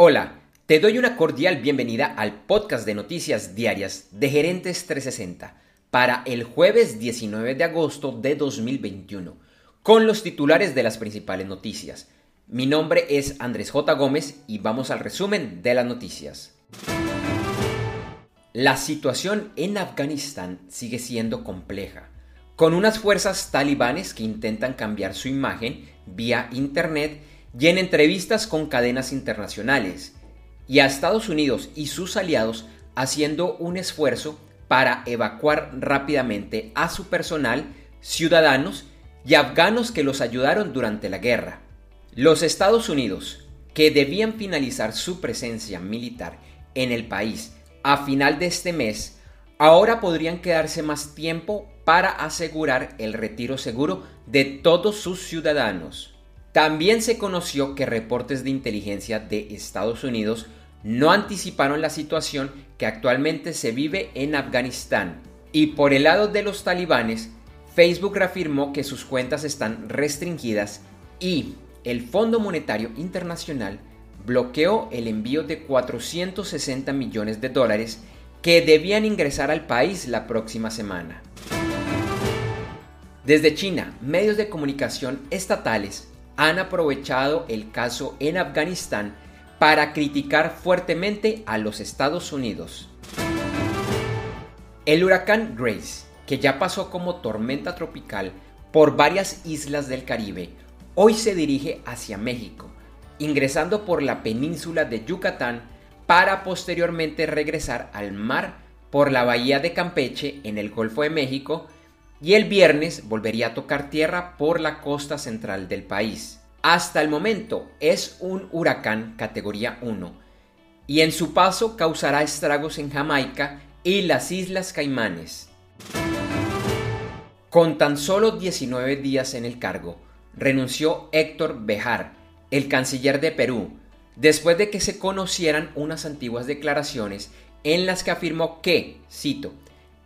Hola, te doy una cordial bienvenida al podcast de noticias diarias de Gerentes 360 para el jueves 19 de agosto de 2021, con los titulares de las principales noticias. Mi nombre es Andrés J. Gómez y vamos al resumen de las noticias. La situación en Afganistán sigue siendo compleja, con unas fuerzas talibanes que intentan cambiar su imagen vía Internet y en entrevistas con cadenas internacionales, y a Estados Unidos y sus aliados haciendo un esfuerzo para evacuar rápidamente a su personal, ciudadanos y afganos que los ayudaron durante la guerra. Los Estados Unidos, que debían finalizar su presencia militar en el país a final de este mes, ahora podrían quedarse más tiempo para asegurar el retiro seguro de todos sus ciudadanos. También se conoció que reportes de inteligencia de Estados Unidos no anticiparon la situación que actualmente se vive en Afganistán. Y por el lado de los talibanes, Facebook reafirmó que sus cuentas están restringidas y el Fondo Monetario Internacional bloqueó el envío de 460 millones de dólares que debían ingresar al país la próxima semana. Desde China, medios de comunicación estatales han aprovechado el caso en Afganistán para criticar fuertemente a los Estados Unidos. El huracán Grace, que ya pasó como tormenta tropical por varias islas del Caribe, hoy se dirige hacia México, ingresando por la península de Yucatán para posteriormente regresar al mar por la bahía de Campeche en el Golfo de México y el viernes volvería a tocar tierra por la costa central del país. Hasta el momento es un huracán categoría 1 y en su paso causará estragos en Jamaica y las Islas Caimanes. Con tan solo 19 días en el cargo, renunció Héctor Bejar, el canciller de Perú, después de que se conocieran unas antiguas declaraciones en las que afirmó que, cito,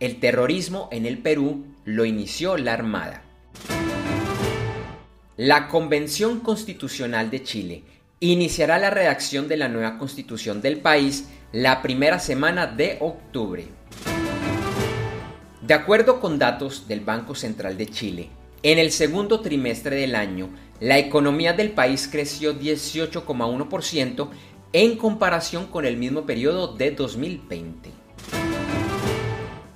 el terrorismo en el Perú lo inició la Armada. La Convención Constitucional de Chile iniciará la redacción de la nueva constitución del país la primera semana de octubre. De acuerdo con datos del Banco Central de Chile, en el segundo trimestre del año, la economía del país creció 18,1% en comparación con el mismo periodo de 2020.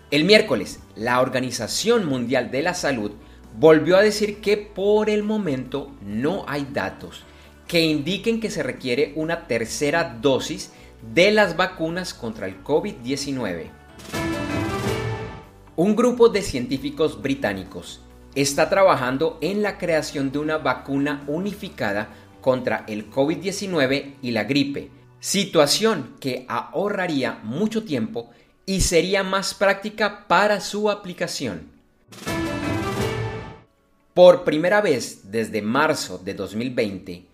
El miércoles, la Organización Mundial de la Salud volvió a decir que por el momento no hay datos que indiquen que se requiere una tercera dosis de las vacunas contra el COVID-19. Un grupo de científicos británicos está trabajando en la creación de una vacuna unificada contra el COVID-19 y la gripe, situación que ahorraría mucho tiempo y sería más práctica para su aplicación. Por primera vez desde marzo de 2020,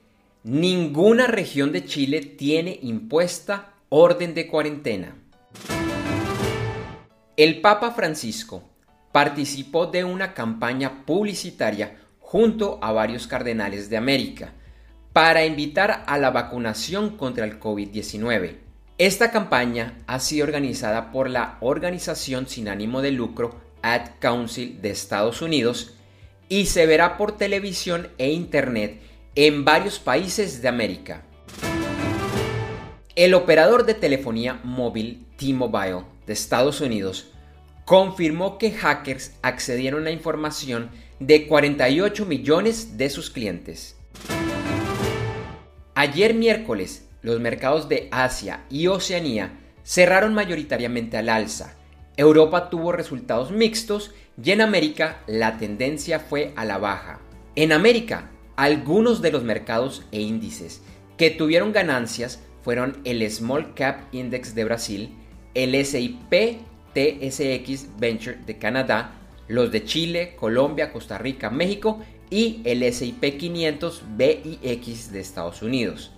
ninguna región de Chile tiene impuesta orden de cuarentena. El Papa Francisco participó de una campaña publicitaria junto a varios cardenales de América para invitar a la vacunación contra el COVID-19. Esta campaña ha sido organizada por la organización sin ánimo de lucro Ad Council de Estados Unidos y se verá por televisión e internet en varios países de América. El operador de telefonía móvil T-Mobile de Estados Unidos confirmó que hackers accedieron a información de 48 millones de sus clientes. Ayer miércoles, los mercados de Asia y Oceanía cerraron mayoritariamente al alza. Europa tuvo resultados mixtos y en América la tendencia fue a la baja. En América, algunos de los mercados e índices que tuvieron ganancias fueron el Small Cap Index de Brasil, el SIP TSX Venture de Canadá, los de Chile, Colombia, Costa Rica, México y el SIP 500 BIX de Estados Unidos.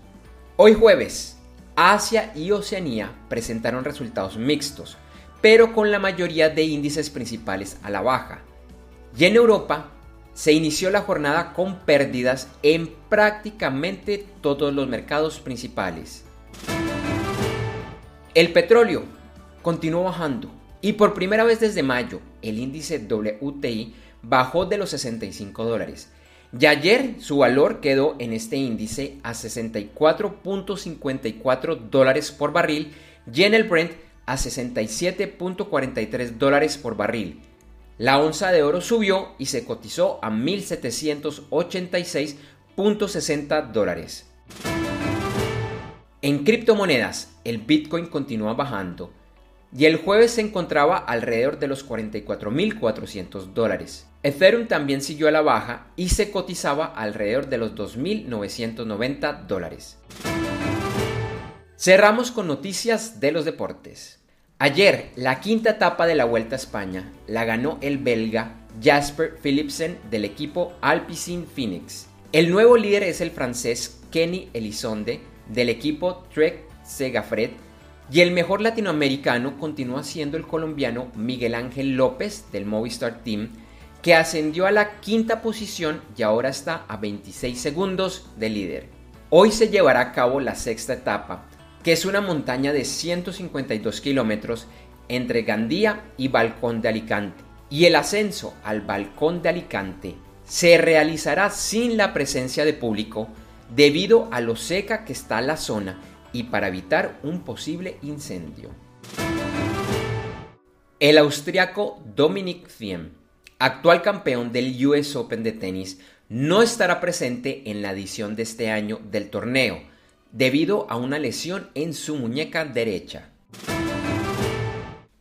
Hoy jueves, Asia y Oceanía presentaron resultados mixtos, pero con la mayoría de índices principales a la baja. Y en Europa se inició la jornada con pérdidas en prácticamente todos los mercados principales. El petróleo continuó bajando y por primera vez desde mayo el índice WTI bajó de los 65 dólares. Y ayer su valor quedó en este índice a 64.54 dólares por barril y en el Brent a 67.43 dólares por barril. La onza de oro subió y se cotizó a 1.786.60 dólares. En criptomonedas, el Bitcoin continúa bajando y el jueves se encontraba alrededor de los 44.400 dólares. Ethereum también siguió a la baja y se cotizaba alrededor de los 2.990 dólares. Cerramos con noticias de los deportes. Ayer, la quinta etapa de la Vuelta a España la ganó el belga Jasper Philipsen del equipo Alpecin Phoenix. El nuevo líder es el francés Kenny Elizonde del equipo Trek Segafred y el mejor latinoamericano continúa siendo el colombiano Miguel Ángel López del Movistar Team que ascendió a la quinta posición y ahora está a 26 segundos de líder. Hoy se llevará a cabo la sexta etapa que es una montaña de 152 kilómetros entre Gandía y Balcón de Alicante. Y el ascenso al Balcón de Alicante se realizará sin la presencia de público debido a lo seca que está la zona y para evitar un posible incendio. El austriaco Dominic Thiem, actual campeón del US Open de tenis, no estará presente en la edición de este año del torneo, debido a una lesión en su muñeca derecha.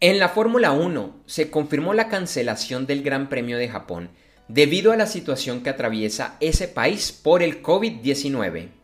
En la Fórmula 1 se confirmó la cancelación del Gran Premio de Japón debido a la situación que atraviesa ese país por el COVID-19.